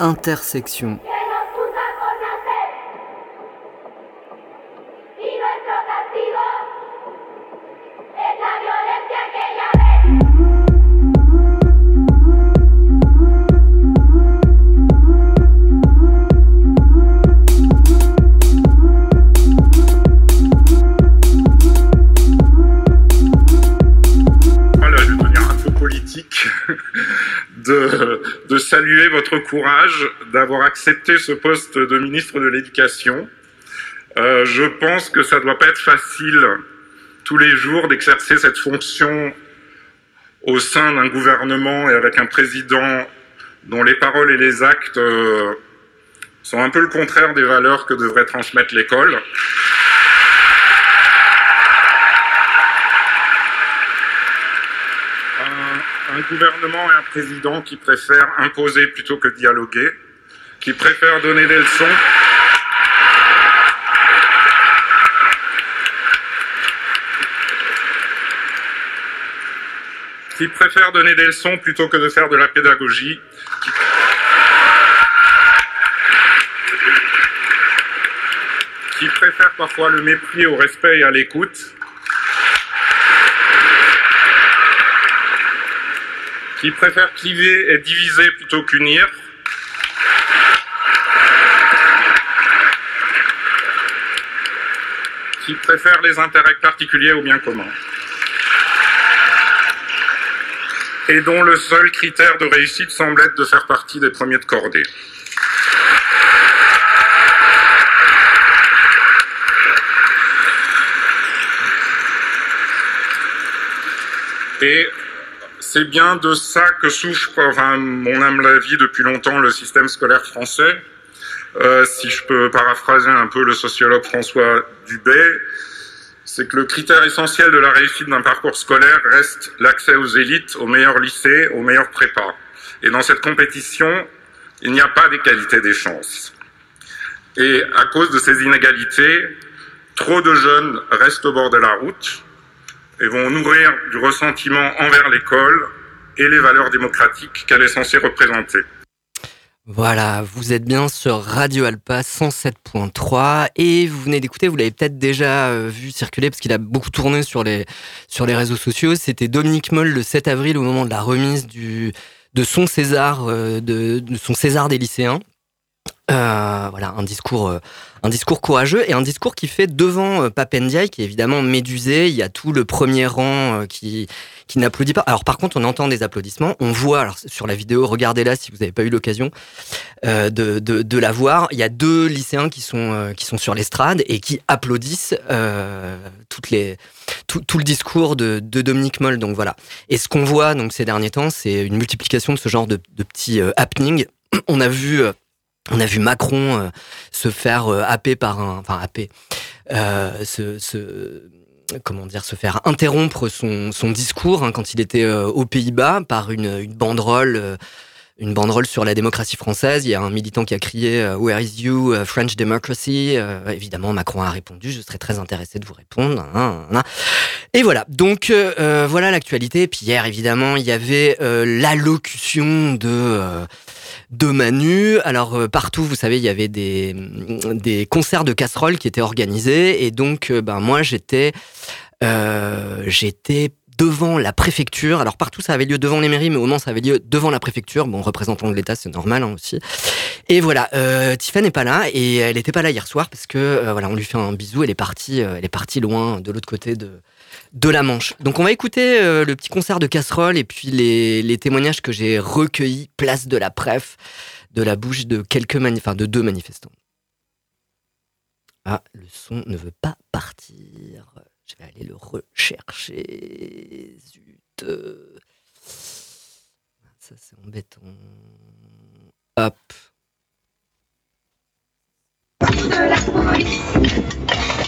Intersection. Votre courage d'avoir accepté ce poste de ministre de l'Éducation. Euh, je pense que ça ne doit pas être facile tous les jours d'exercer cette fonction au sein d'un gouvernement et avec un président dont les paroles et les actes euh, sont un peu le contraire des valeurs que devrait transmettre l'école. Un gouvernement et un président qui préfèrent imposer plutôt que dialoguer, qui préfèrent donner des leçons. qui préfèrent donner des leçons plutôt que de faire de la pédagogie, qui préfèrent parfois le mépris au respect et à l'écoute, qui préfère cliver et diviser plutôt qu'unir. qui préfère les intérêts particuliers au bien commun. Et dont le seul critère de réussite semble être de faire partie des premiers de cordée. Et c'est bien de ça que souffre, mon âme la vie depuis longtemps, le système scolaire français. Euh, si je peux paraphraser un peu le sociologue François Dubé, c'est que le critère essentiel de la réussite d'un parcours scolaire reste l'accès aux élites, aux meilleurs lycées, aux meilleurs prépas. Et dans cette compétition, il n'y a pas d'égalité des chances. Et à cause de ces inégalités, trop de jeunes restent au bord de la route, et vont nourrir du ressentiment envers l'école et les valeurs démocratiques qu'elle est censée représenter. Voilà, vous êtes bien sur Radio Alpa 107.3 et vous venez d'écouter, vous l'avez peut-être déjà euh, vu circuler parce qu'il a beaucoup tourné sur les, sur les réseaux sociaux. C'était Dominique Moll le 7 avril au moment de la remise du, de son César, euh, de, de son César des lycéens. Euh, voilà, un discours, euh, un discours courageux et un discours qui fait devant euh, qui est évidemment médusé. Il y a tout le premier rang euh, qui, qui n'applaudit pas. Alors par contre, on entend des applaudissements. On voit, alors sur la vidéo, regardez-la si vous n'avez pas eu l'occasion de, de, de, la voir. Il y a deux lycéens qui sont, qui sont sur l'estrade et qui applaudissent toutes les, tout, tout, le discours de, de Dominique Moll. Donc voilà. Et ce qu'on voit donc ces derniers temps, c'est une multiplication de ce genre de, de petits happenings. On a vu on a vu Macron euh, se faire euh, happer par un, enfin happer, euh, se, comment dire, se faire interrompre son, son discours hein, quand il était aux Pays-Bas par une, une banderole, une banderole sur la démocratie française. Il y a un militant qui a crié Where is you, French democracy? Évidemment, Macron a répondu Je serais très intéressé de vous répondre. Et voilà. Donc voilà l'actualité. Puis hier, évidemment, il y avait l'allocution de de Manu. Alors euh, partout, vous savez, il y avait des, des concerts de casseroles qui étaient organisés et donc euh, ben moi j'étais euh, j'étais devant la préfecture. Alors partout ça avait lieu devant les mairies, mais au Mans ça avait lieu devant la préfecture. Bon, représentant de l'État, c'est normal hein, aussi. Et voilà, euh, n'est pas là et elle n'était pas là hier soir parce que voilà, on lui fait un bisou. Elle est partie, elle est partie loin de l'autre côté de de la Manche. Donc on va écouter euh, le petit concert de casserole et puis les, témoignages que j'ai recueillis, place de la Pref, de la bouche de quelques enfin de deux manifestants. Ah, le son ne veut pas partir. Je vais aller le rechercher. Zut. Ça c'est embêtant. Hop. Ce n'est pas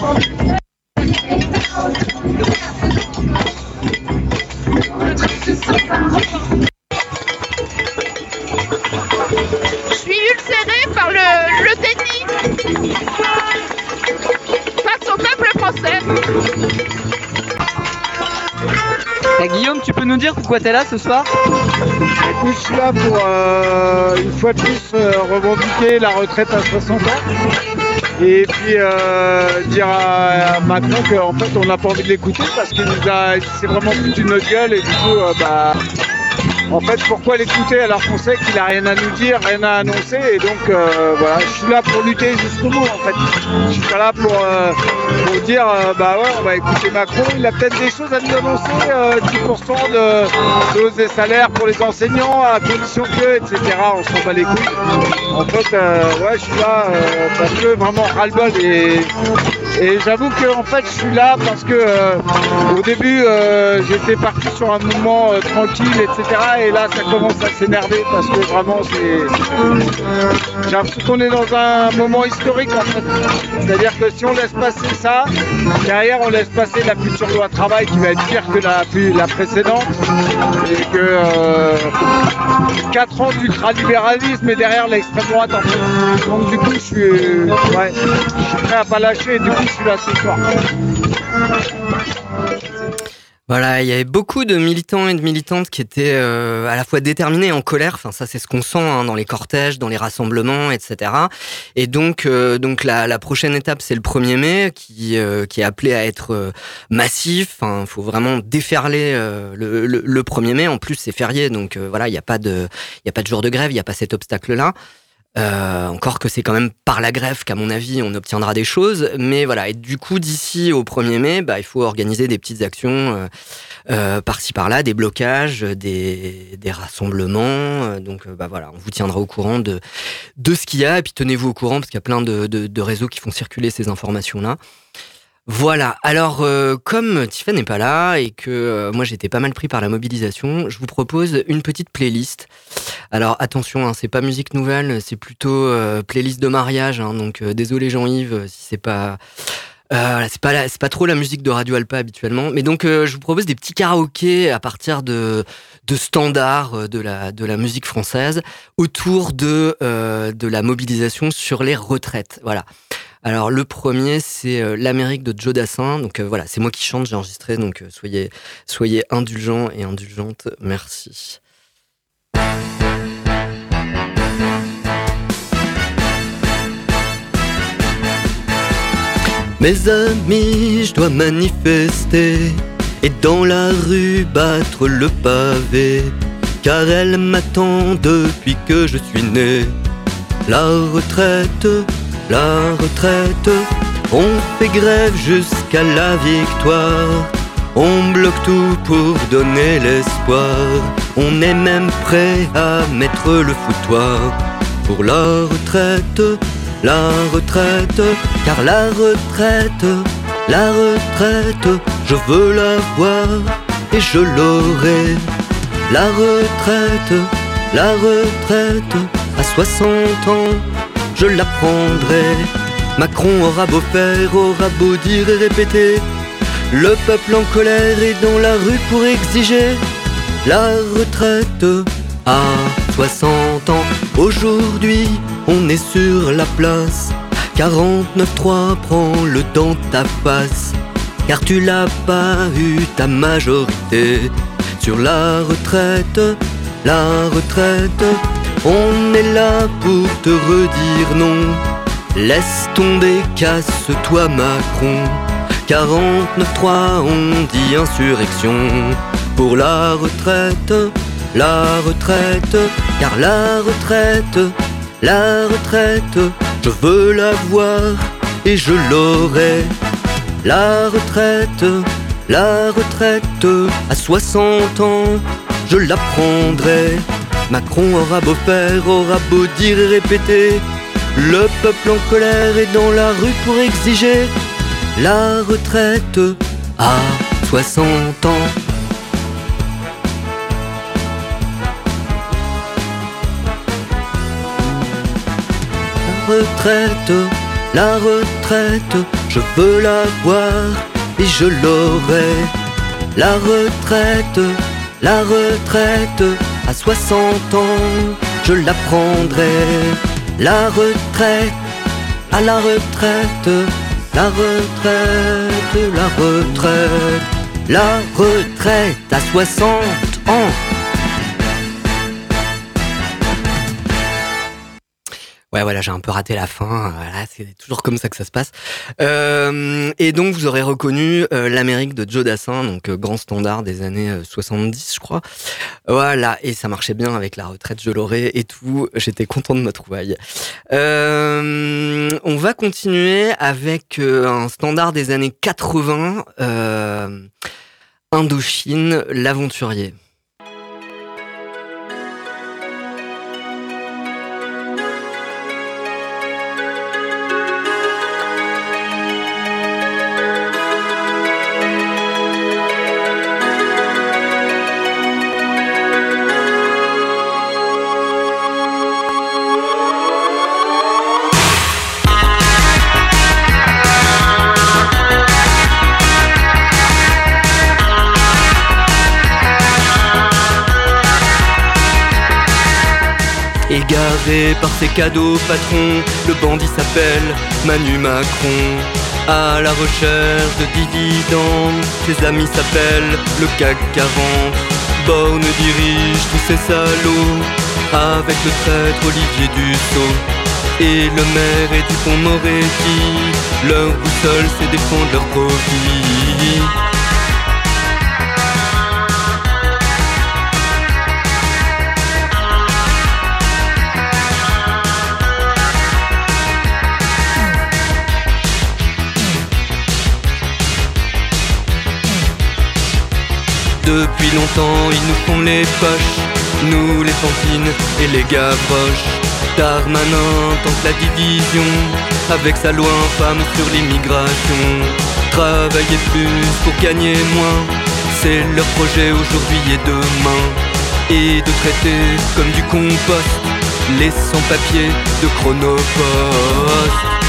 Je suis ulcérée par le tennis. Pas de son peuple français. Eh, Guillaume, tu peux nous dire pourquoi tu es là ce soir? Je suis là pour euh, une fois de plus euh, revendiquer la retraite à 60 ans. Et puis euh, dire à, à Macron qu'en fait on n'a pas envie de l'écouter parce qu'il nous a s'est vraiment foutu de notre gueule et du coup euh, bah en fait pourquoi l'écouter alors qu'on sait qu'il a rien à nous dire, rien à annoncer et donc euh, voilà, je suis là pour lutter jusqu'au bout en fait. Je suis pas là pour, euh, dire euh, bah ouais on va écouter Macron, il a peut-être des choses à nous annoncer, euh, 10% de, hausse des salaires pour les enseignants à condition que, etc. On s'en bat les couilles. En fait ouais je suis là parce que vraiment ras-le-bol et, et j'avoue que en fait je suis là parce que au début j'étais parti sur un mouvement tranquille etc et là ça commence à s'énerver parce que vraiment c'est j'ai l'impression qu'on est dans un moment historique en fait. C'est à dire que si on laisse passer ça derrière on laisse passer la future loi travail qui va être pire que la, la précédente et que euh, 4 ans d'ultralibéralisme et derrière l'extrême droite en fait. Donc du coup je suis ouais, je suis prêt à pas lâcher. Et du coup je suis là ce soir Voilà, il y avait beaucoup de militants et de militantes qui étaient euh, à la fois déterminés et en colère. Enfin, ça, c'est ce qu'on sent hein, dans les cortèges, dans les rassemblements, etc. Et donc, euh, donc la, la, prochaine étape, c'est le 1er mai, qui, euh, qui est appelé à être euh, massif. Enfin, faut vraiment déferler euh, le, le, le, 1er mai. En plus, c'est férié, donc euh, voilà, il n'y a pas de, il a pas de jour de grève, il n'y a pas cet obstacle-là. Euh, encore que c'est quand même par la grève qu'à mon avis on obtiendra des choses, mais voilà. Et du coup, d'ici au 1er mai, bah, il faut organiser des petites actions euh, euh, par-ci par-là, des blocages, des, des rassemblements. donc bah voilà, on vous tiendra au courant de de ce qu'il y a et puis tenez-vous au courant parce qu'il y a plein de, de, de réseaux qui font circuler ces informations là. Voilà, alors euh, comme Tiffany n'est pas là et que euh, moi j'étais pas mal pris par la mobilisation, je vous propose une petite playlist. Alors attention, hein, c'est pas musique nouvelle, c'est plutôt euh, playlist de mariage, hein, donc désolé Jean-Yves si c'est pas... c'est pas c'est pas trop la musique de Radio Alpa habituellement, mais donc je vous propose des petits karaokés à partir de de standards de la de la musique française autour de de la mobilisation sur les retraites. Voilà. Alors le premier c'est euh, l'Amérique de Joe Dassin. Donc euh, voilà, c'est moi qui chante, j'ai enregistré. Donc euh, soyez soyez indulgents et indulgentes. Merci. Mes amis, je dois manifester et dans la rue battre le pavé, car elle m'attend depuis que je suis né. La retraite la retraite. On fait grève jusqu'à la victoire. On bloque tout pour donner l'espoir. On est même prêt à mettre le foutoir pour la retraite, la retraite, car la retraite, la retraite, je veux la voir et je l'aurai. La retraite, la retraite, à 60 ans, je la prendrai. Macron aura beau faire, aura beau dire et répéter. Le peuple en colère est dans la rue pour exiger la retraite à 60 ans. Aujourd'hui, on est sur la place. 49-3 prend le dans ta face. Car tu l'as pas eu ta majorité. Sur la retraite, la retraite, on est là pour te redire non. Laisse tomber, casse-toi Macron. 49-3, on dit insurrection. Pour la retraite, la retraite, car la retraite, la retraite, je veux la voir et je l'aurai. La retraite, la retraite, à 60 ans, je la prendrai. Macron aura beau faire, aura beau dire et répéter, le peuple en colère est dans la rue pour exiger la retraite à 60 ans. La retraite, la retraite, je veux la voir et je l'aurai. La retraite, la retraite, à 60 ans, je la prendrai. La retraite, à la retraite, La retraite, la retraite, la retraite à 60 ans. Ouais, voilà, j'ai un peu raté la fin. Voilà, c'est toujours comme ça que ça se passe. Euh, et donc, vous aurez reconnu euh, l'Amérique de Joe Dassin, donc euh, grand standard des années 70, je crois. Voilà, et ça marchait bien avec la retraite, je l'aurais et tout. J'étais content de ma trouvaille. on va continuer avec un standard des années 80, Indochine, l'aventurier. Par ses cadeaux patrons, le bandit s'appelle Manu Macron. À la recherche de dividendes, ses amis s'appellent le CAC 40. Borne dirige tous ces salauds, avec le traître Olivier Dussault. Et le maire et Dupont-Moretti, leur boussole c'est défendre leur profit. Depuis longtemps ils nous font les poches Nous les fantines et les gavroches. Darmanin tente la division Avec sa loi infâme sur l'immigration. Travailler plus pour gagner moins C'est leur projet aujourd'hui et demain. Et de traiter comme du compost Les sans-papiers de Chronopost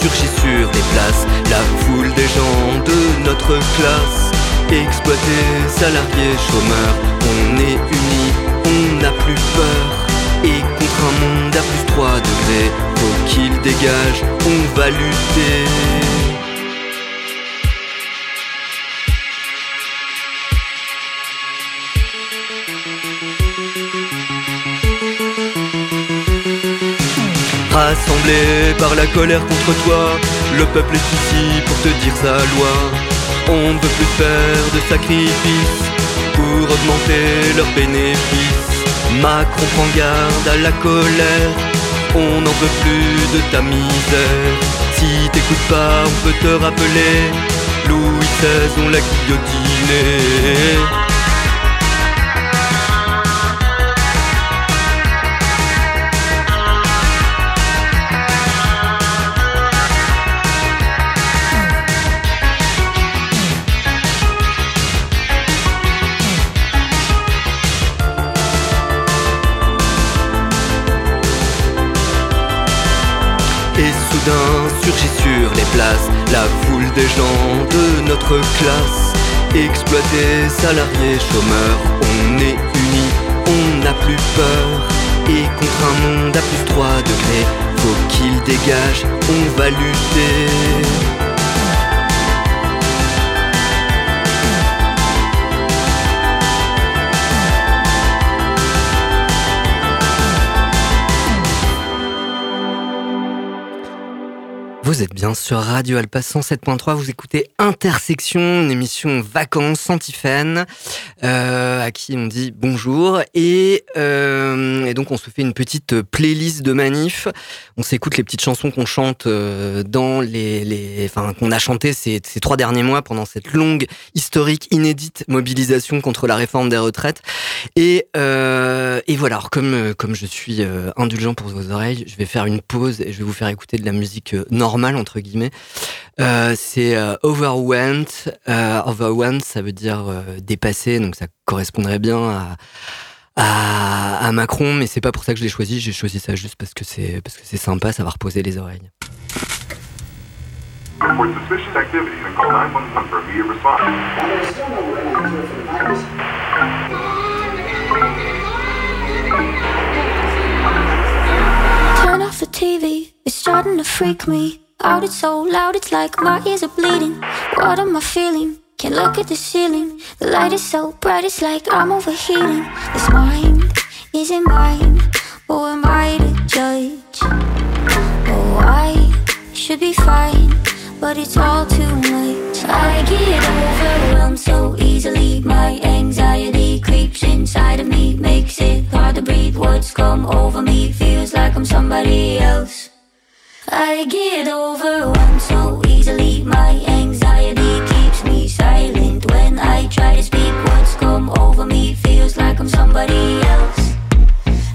surgit sur les places la foule des gens de notre classe. Exploités, salariés, chômeurs, on est unis, on n'a plus peur. Et contre un monde à plus 3 degrés, faut qu'il dégage, on va lutter. Rassemblé par la colère contre toi, le peuple est ici pour te dire sa loi. On ne veut plus faire de sacrifices pour augmenter leurs bénéfices. Macron prend garde à la colère, on n'en veut plus de ta misère. Si t'écoutes pas, on peut te rappeler, Louis XVI on l'a guillotiné. De notre classe. Exploités, salariés, chômeurs, on est unis, on n'a plus peur. Et contre un monde à plus 3 degrés, faut qu'il dégage, on va lutter. Vous êtes bien sur Radio Alpa 107.3, vous écoutez Intersection, une émission vacances antiphène, euh, à qui on dit bonjour. Et, euh, et, donc on se fait une petite playlist de manifs. On s'écoute les petites chansons qu'on chante euh, dans les... les enfin, qu'on a chanté ces, trois derniers mois pendant cette longue, historique, inédite mobilisation contre la réforme des retraites. Et, euh, et voilà, comme, comme je suis euh, indulgent pour vos oreilles, je vais faire une pause et je vais vous faire écouter de la musique normale entre guillemets. Euh, c'est euh, overwhelmed. Euh, overwhelmed, ça veut dire dépassé, donc ça correspondrait bien à à, Macron, mais c'est pas pour ça que je l'ai choisi. J'ai choisi ça juste parce que c'est parce que c'est sympa, ça va reposer les oreilles. Turn off the TV, it's starting to freak me out. It's so loud, it's like my ears are bleeding. What am I feeling? Can't look at the ceiling. The light is so bright, it's like I'm overheating. This mind isn't mine. Who am I to judge? Oh, I should be fine, but it's all too much. I get overwhelmed so easily. My anxiety creeps inside of me, makes it hard to breathe. What's come over me feels like I'm somebody else. I get overwhelmed so easily. My anxiety keeps me silent when I try to speak. What's come over me feels like I'm somebody else.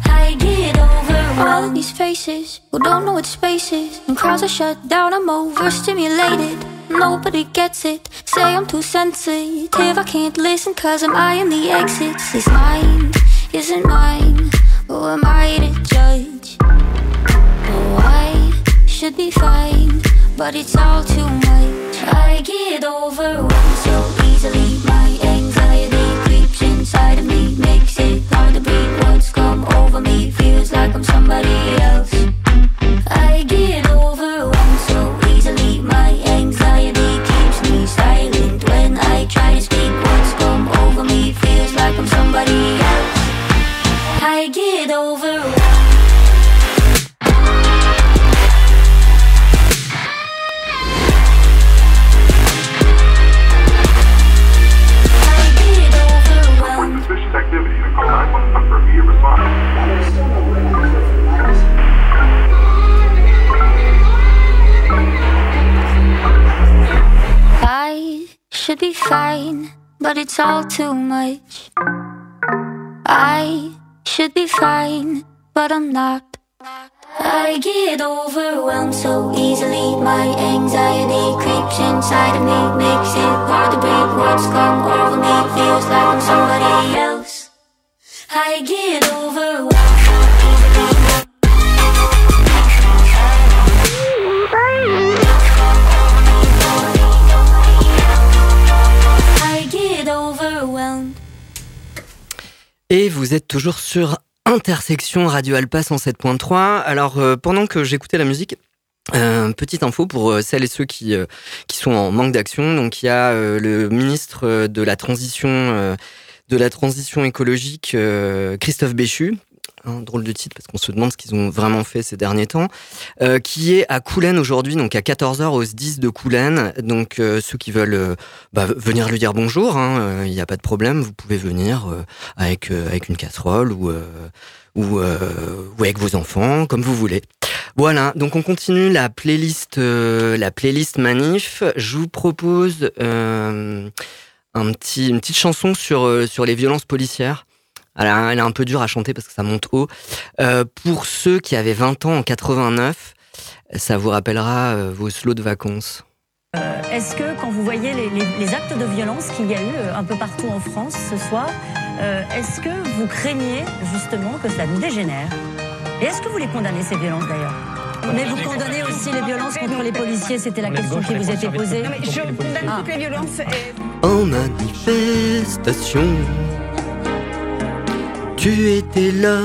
I get over all these faces who don't know what space is. And crowds are shut down, I'm overstimulated. Nobody gets it. Say I'm too sensitive. I can't listen cause I'm eyeing the exits. This mind isn't mine. Who am I to judge? Should be fine, but it's all too much. I get overwhelmed so easily. My anxiety creeps inside of me, makes it hard to breathe. What's come over me feels like I'm somebody else. I get overwhelmed so easily. My anxiety keeps me silent when I try to speak. What's come over me feels like I'm somebody else. I get overwhelmed. Should be fine, but it's all too much. I should be fine, but I'm not. I get overwhelmed so easily. My anxiety creeps inside of me, makes it hard to breathe. What's come over me feels like I'm somebody else. I get overwhelmed Et vous êtes toujours sur Intersection Radio Alpa 107.3. Alors, euh, pendant que j'écoutais la musique, euh, petite info pour euh, celles et ceux qui, sont en manque d'action. Donc, il y a le ministre de la transition écologique, Christophe Béchu, un drôle de titre parce qu'on se demande ce qu'ils ont vraiment fait ces derniers temps, euh, qui est à Coulennes aujourd'hui, donc à 14h au 10 de Coulennes. Donc euh, ceux qui veulent euh, bah, venir lui dire bonjour, hein, il n'y a pas de problème, vous pouvez venir avec, avec une casserole ou, ou, ou avec vos enfants, comme vous voulez. Voilà, donc on continue la playlist, la playlist manif. Je vous propose un petit, une petite chanson sur, sur les violences policières. Alors, elle est un peu dure à chanter parce que ça monte haut. Euh, pour ceux qui avaient 20 ans en 89, ça vous rappellera euh, vos slots de vacances. Euh, est-ce que quand vous voyez les, actes de violence qu'il y a eu un peu partout en France ce soir, est-ce que vous craignez justement que ça nous dégénère? Et est-ce que vous les condamnez ces violences d'ailleurs? Mais vous condamnez aussi les violences contre les policiers, c'était la question qui vous était posée. je condamne toutes les violences. En manifestation tu étais là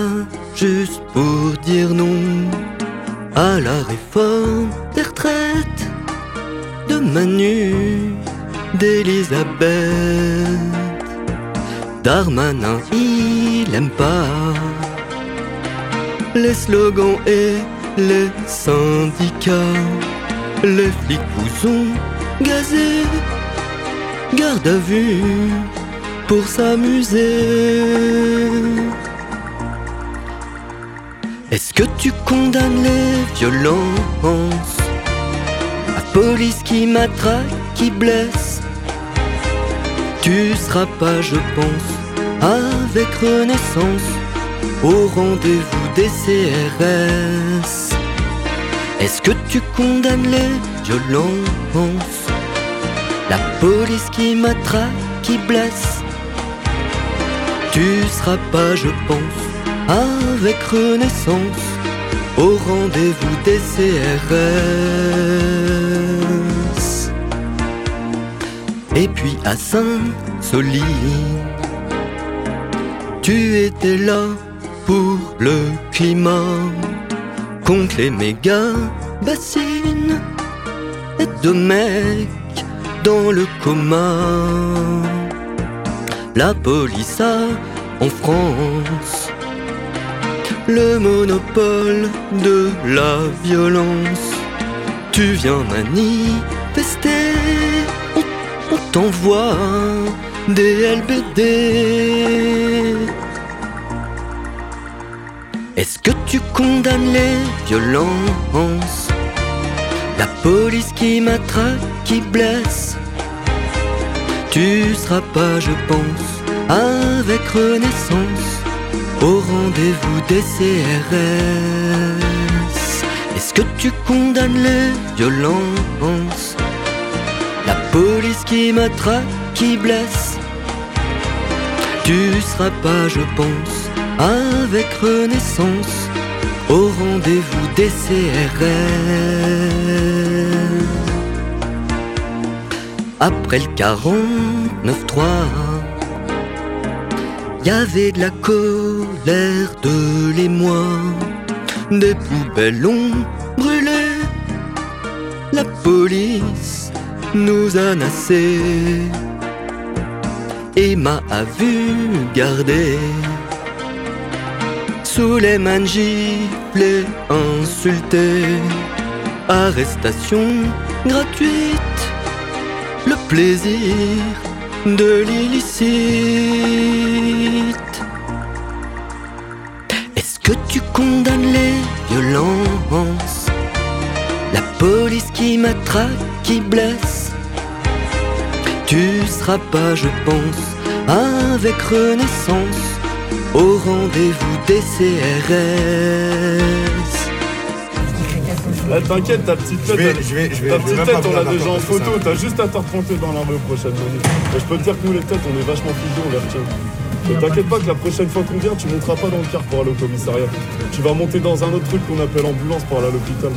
juste pour dire non à la réforme des retraites de Manu, d'Elisabeth. Darmanin, il aime pas les slogans et les syndicats. Les flics vous ont gazé, garde à vue pour s'amuser. Est-ce que tu condamnes les violences? La police qui matraque, qui blesse Tu seras pas, je pense, avec Renaissance au rendez-vous des CRS. Est-ce que tu condamnes les violences? La police qui matraque, qui blesse Tu seras pas, je pense, avec Renaissance au rendez-vous des CRS. Et puis à Saint-Soline, tu étais là pour le climat, contre les méga bassines et de mecs dans le coma. La police a en France le monopole de la violence. Tu viens manifester, on, t'envoie des LBD. Est-ce que tu condamnes les violences? La police qui m'attraque, qui blesse Tu seras pas, je pense, avec Renaissance au rendez-vous des CRS. Est-ce que tu condamnes les violences? La police qui m'attraque, qui blesse? Tu seras pas, je pense, avec Renaissance au rendez-vous des CRS. Après le 49-3 y avait de la colère de l'émoi, des poubelles ont brûlé. La police nous a nassés et m'a vu garder sous les mains giflées, insultés. Arrestation gratuite, plaisir de l'illicite. Est-ce que tu condamnes les violences? La police qui m'attraque, qui blesse? Tu seras pas, je pense, avec Renaissance au rendez-vous des CRS. Eh, T'inquiète, ta petite tête, ta petite tête on l'a déjà en photo, t'as juste à te repointer dans la rue prochaine Et je peux te dire que nous les têtes, on est vachement fidèles, on les retient. T'inquiète pas que la prochaine fois qu'on vient, tu monteras pas dans le car pour aller au commissariat. Tu vas monter dans un autre truc qu'on appelle ambulance pour aller à l'hôpital.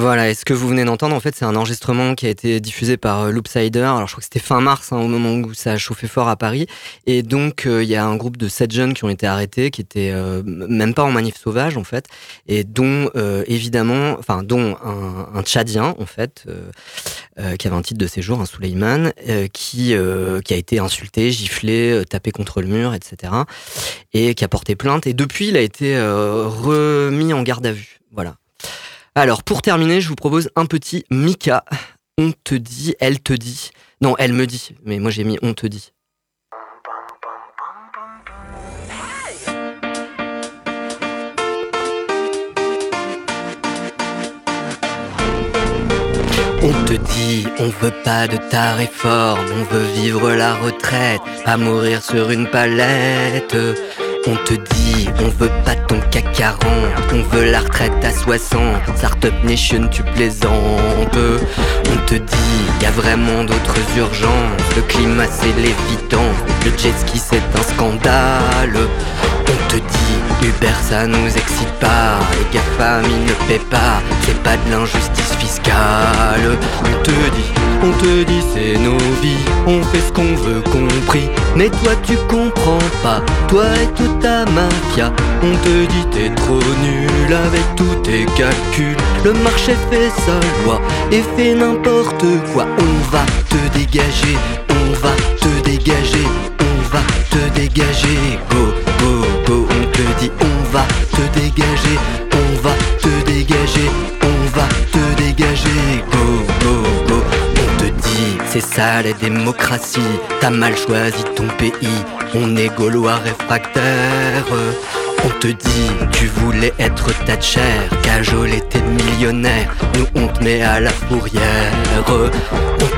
Voilà, et ce que vous venez d'entendre, en fait, c'est un enregistrement qui a été diffusé par euh, Loopsider. Alors, je crois que c'était fin mars, hein, au moment où ça a chauffé fort à Paris. Et donc, euh, il y a un groupe de sept jeunes qui ont été arrêtés, qui étaient euh, même pas en manif sauvage, en fait, et dont, évidemment, enfin, dont un, un, Tchadien, en fait, qui avait un titre de séjour, un Souleyman, qui, qui a été insulté, giflé, tapé contre le mur, etc., et qui a porté plainte. Et depuis, il a été remis en garde à vue. Voilà. Alors, pour terminer, je vous propose un petit Mika. On te dit, elle te dit. Non, elle me dit, mais moi j'ai mis on te dit. On te dit, on veut pas de ta réforme, on veut vivre la retraite, pas mourir sur une palette. On te dit, on veut pas ton CAC 40, on veut la retraite à 60, Startup Nation tu plaisantes. On te dit, y a vraiment d'autres urgences, le climat c'est l'évident, le jet ski c'est un scandale. On te dit, Uber ça nous excite pas, les GAFAM ils ne paient pas, c'est pas de l'injustice fiscale. On te dit, on te dit c'est nos vies, on fait ce qu'on veut compris, mais toi tu comprends pas, toi et toute ta mafia. On te dit t'es trop nul avec tous tes calculs, le marché fait sa loi et fait n'importe quoi. On va te dégager, on va te dégager, va te dégager. Go, go, go, on te dit on va te dégager, on va te dégager, on va te dégager. Go, go, go, on te dit c'est ça la démocratie, t'as mal choisi ton pays, on est gaulois réfractaire. On te dit, tu voulais être Thatcher, cajole était millionnaire, nous on te met à la fourrière.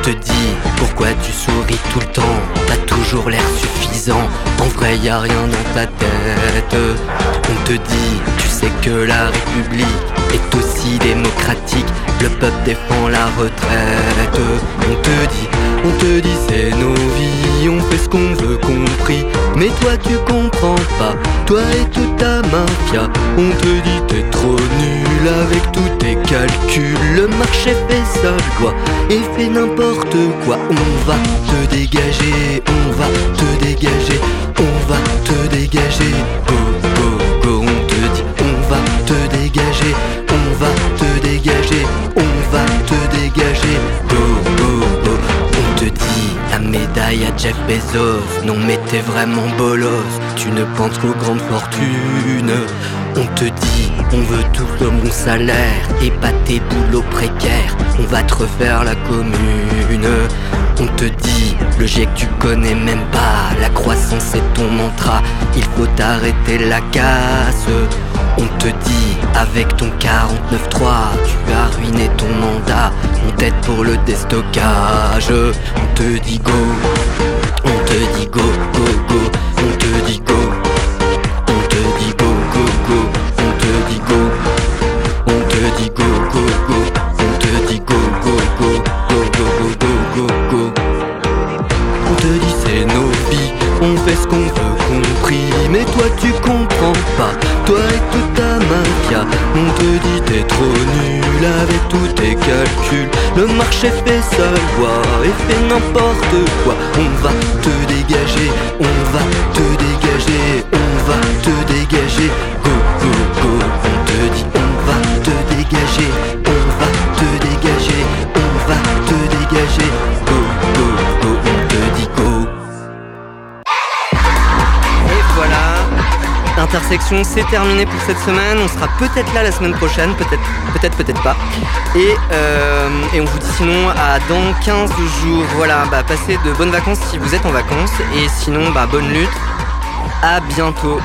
On te dit, pourquoi tu souris tout le temps, t'as toujours l'air suffisant, en vrai y a rien dans ta tête. On te dit, tu sais que la République est aussi démocratique, le peuple défend la retraite. On te dit, On te dit c'est nos vies, on fait ce qu'on veut compris. Mais toi tu comprends pas, toi et toute ta mafia. On te dit t'es trop nul avec tous tes calculs. Le marché fait sa loi et fait n'importe quoi. On va te dégager, on va te dégager, on va te dégager. Go, go, go, on te dit on va te dégager, on va te dégager, on va te dégager. Médaille à Jeff Bezos. Non mais t'es vraiment bolos. Tu ne penses qu'aux grandes fortunes. On te dit, on veut tout le bon salaire et pas tes boulots précaires. On va te refaire la commune. On te dit, le GIEC tu connais même pas. La croissance est ton mantra. Il faut arrêter la casse. On te dit, avec ton 49-3, tu as ruiné ton mandat. On t'aide pour le déstockage. On te dit go, on te dit go, go, go. On te dit go, on te dit go, go, go. On te dit go, on te dit go, go, go. On te dit go, go, go, go, go, go, go, go. On te dit c'est nos vies, on fait ce qu'on veut, compris. Mais toi tu comprends pas, toi et toi on te dit t'es trop nul avec tous tes calculs. Le marché fait sa loi et fait n'importe quoi. On va te dégager, on va te dégager On va te dégager, go go go On te dit on va te dégager, l'intersection c'est terminé pour cette semaine. On sera peut-être là la semaine prochaine, peut-être, peut-être, peut-être pas. Et, euh, on vous dit sinon à dans 15 jours. Voilà, bah passez de bonnes vacances si vous êtes en vacances. Et sinon, bah bonne lutte. À bientôt.